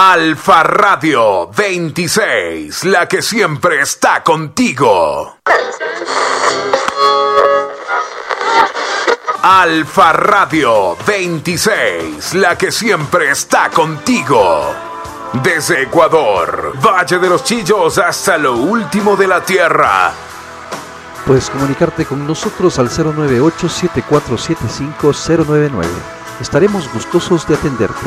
Alfa Radio 26, la que siempre está contigo. Alfa Radio 26, la que siempre está contigo. Desde Ecuador, Valle de los Chillos hasta lo último de la Tierra. Puedes comunicarte con nosotros al 098-7475-099. Estaremos gustosos de atenderte.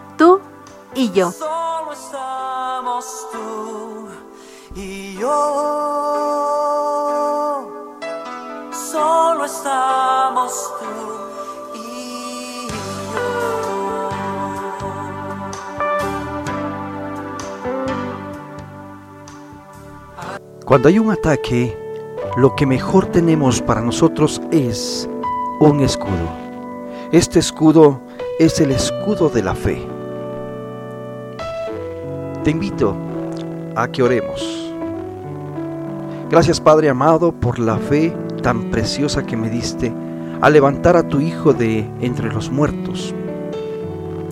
y yo. Solo estamos tú y yo. Solo estamos tú y Cuando hay un ataque, lo que mejor tenemos para nosotros es un escudo. Este escudo es el escudo de la fe. Te invito a que oremos. Gracias Padre amado por la fe tan preciosa que me diste a levantar a tu Hijo de entre los muertos.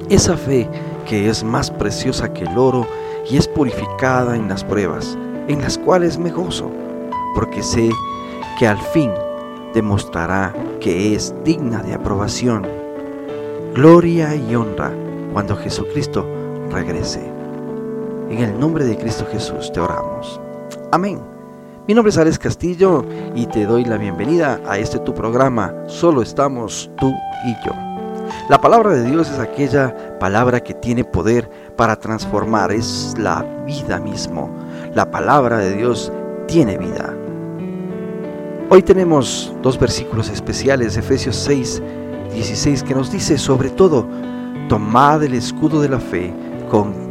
Esa fe que es más preciosa que el oro y es purificada en las pruebas, en las cuales me gozo, porque sé que al fin demostrará que es digna de aprobación. Gloria y honra cuando Jesucristo regrese. En el nombre de Cristo Jesús te oramos. Amén. Mi nombre es Alex Castillo y te doy la bienvenida a este tu programa. Solo estamos tú y yo. La palabra de Dios es aquella palabra que tiene poder para transformar, es la vida mismo. La palabra de Dios tiene vida. Hoy tenemos dos versículos especiales, Efesios 6, 16, que nos dice sobre todo, tomad el escudo de la fe con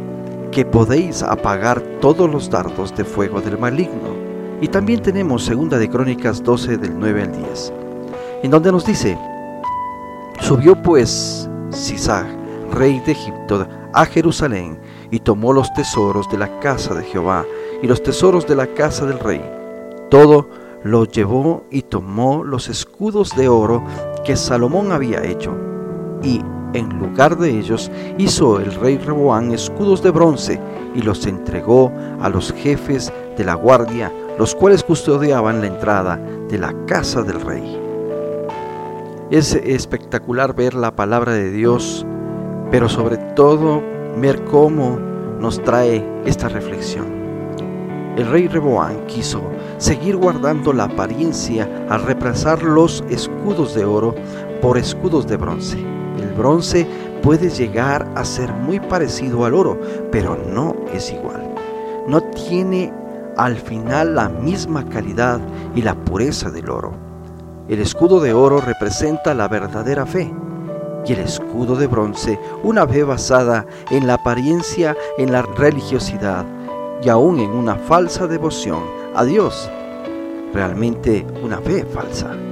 que podéis apagar todos los dardos de fuego del maligno. Y también tenemos segunda de Crónicas 12 del 9 al 10, en donde nos dice, subió pues Sisac, rey de Egipto, a Jerusalén y tomó los tesoros de la casa de Jehová y los tesoros de la casa del rey. Todo lo llevó y tomó los escudos de oro que Salomón había hecho y en lugar de ellos hizo el rey Reboán escudos de bronce y los entregó a los jefes de la guardia, los cuales custodiaban la entrada de la casa del rey. Es espectacular ver la palabra de Dios, pero sobre todo ver cómo nos trae esta reflexión. El rey Reboán quiso seguir guardando la apariencia al reemplazar los escudos de oro por escudos de bronce. El bronce puede llegar a ser muy parecido al oro, pero no es igual. No tiene al final la misma calidad y la pureza del oro. El escudo de oro representa la verdadera fe y el escudo de bronce una fe basada en la apariencia, en la religiosidad y aún en una falsa devoción a Dios. Realmente una fe falsa.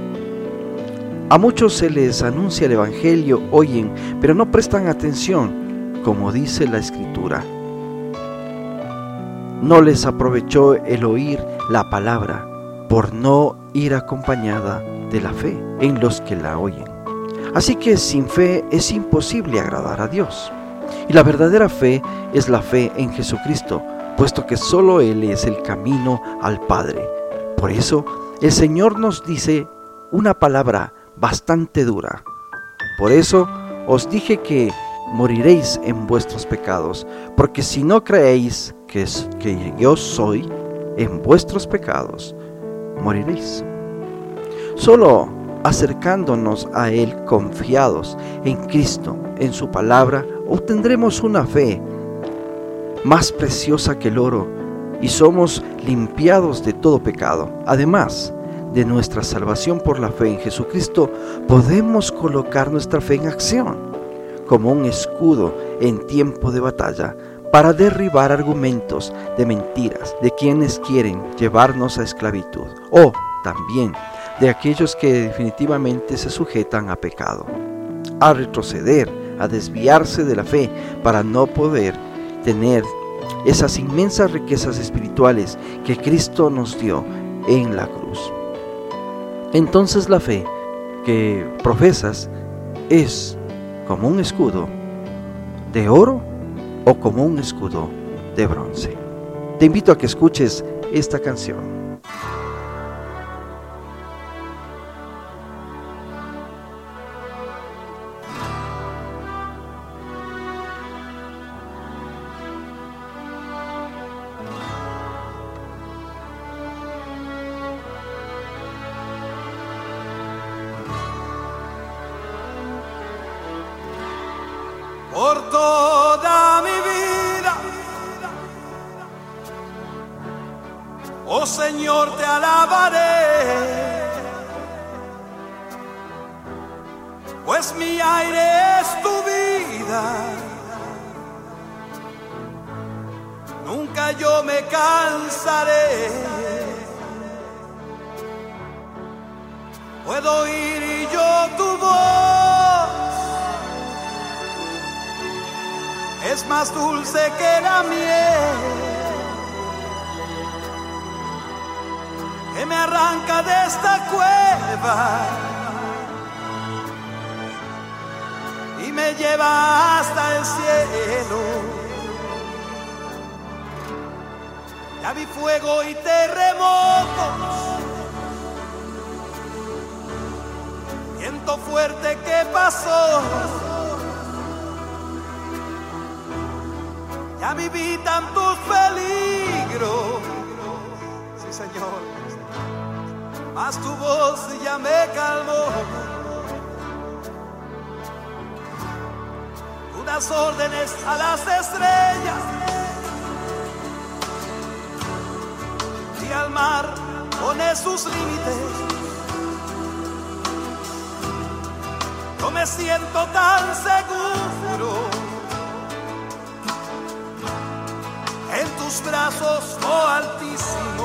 A muchos se les anuncia el Evangelio, oyen, pero no prestan atención, como dice la Escritura. No les aprovechó el oír la palabra por no ir acompañada de la fe en los que la oyen. Así que sin fe es imposible agradar a Dios. Y la verdadera fe es la fe en Jesucristo, puesto que solo Él es el camino al Padre. Por eso el Señor nos dice una palabra bastante dura. Por eso os dije que moriréis en vuestros pecados, porque si no creéis que, que yo soy, en vuestros pecados moriréis. Solo acercándonos a Él confiados en Cristo, en su palabra, obtendremos una fe más preciosa que el oro y somos limpiados de todo pecado. Además, de nuestra salvación por la fe en Jesucristo, podemos colocar nuestra fe en acción como un escudo en tiempo de batalla para derribar argumentos de mentiras de quienes quieren llevarnos a esclavitud o también de aquellos que definitivamente se sujetan a pecado, a retroceder, a desviarse de la fe para no poder tener esas inmensas riquezas espirituales que Cristo nos dio en la cruz. Entonces la fe que profesas es como un escudo de oro o como un escudo de bronce. Te invito a que escuches esta canción. Por toda mi vida. Oh Señor, te alabaré, pues mi aire es tu vida. Nunca yo me cansaré. Puedo oír es más dulce que la miel que me arranca de esta cueva y me lleva hasta el cielo. Ya vi fuego y terremotos, viento fuerte que pasó. Ya viví tantos peligros, sí Señor, mas tu voz ya me calmó. Tú das órdenes a las estrellas y al mar pones sus límites. Yo me siento tan seguro. Tus brazos, oh Altísimo.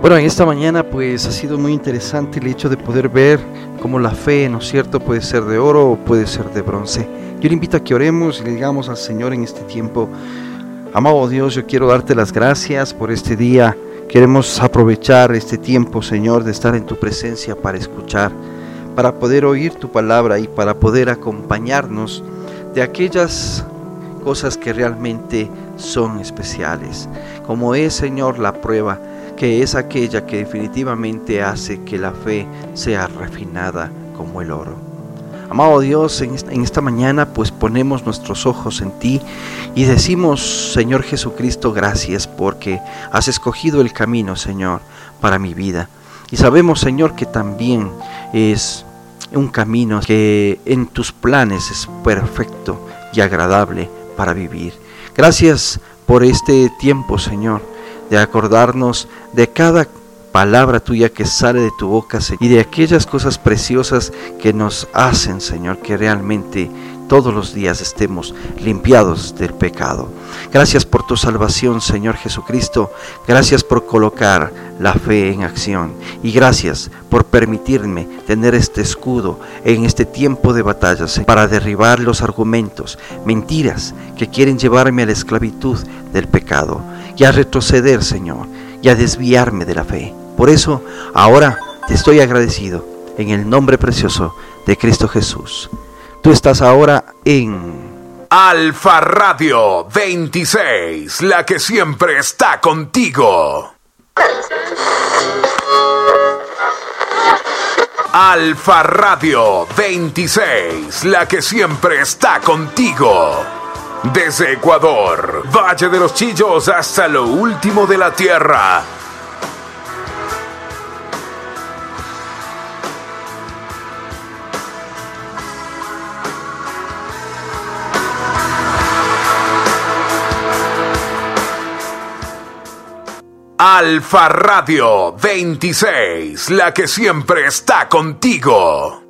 Bueno, en esta mañana pues ha sido muy interesante el hecho de poder ver cómo la fe, ¿no es cierto?, puede ser de oro o puede ser de bronce. Yo le invito a que oremos y le digamos al Señor en este tiempo, amado Dios, yo quiero darte las gracias por este día. Queremos aprovechar este tiempo, Señor, de estar en tu presencia para escuchar, para poder oír tu palabra y para poder acompañarnos de aquellas cosas que realmente son especiales, como es, Señor, la prueba que es aquella que definitivamente hace que la fe sea refinada como el oro. Amado Dios, en esta, mañana pues ponemos nuestros ojos en ti y decimos, Señor Jesucristo, gracias porque has escogido el camino, Señor, para mi vida. Y sabemos, Señor, que también es un camino que en tus planes es perfecto y agradable para vivir. Gracias por este tiempo, Señor de acordarnos de cada palabra tuya que sale de tu boca y de aquellas cosas preciosas que nos hacen, Señor, que realmente todos los días estemos limpiados del pecado. Gracias por tu salvación, Señor Jesucristo. Gracias por colocar la fe en acción. Y gracias por permitirme tener este escudo en este tiempo de batallas para derribar los argumentos, mentiras que quieren llevarme a la esclavitud del pecado y a retroceder, Señor, y a desviarme de la fe. Por eso, ahora te estoy agradecido en el nombre precioso de Cristo Jesús. Tú estás ahora en Alfa Radio 26, la que siempre está contigo. Alfa Radio 26, la que siempre está contigo. Desde Ecuador, Valle de los Chillos hasta lo último de la tierra. Alfa Radio 26, la que siempre está contigo.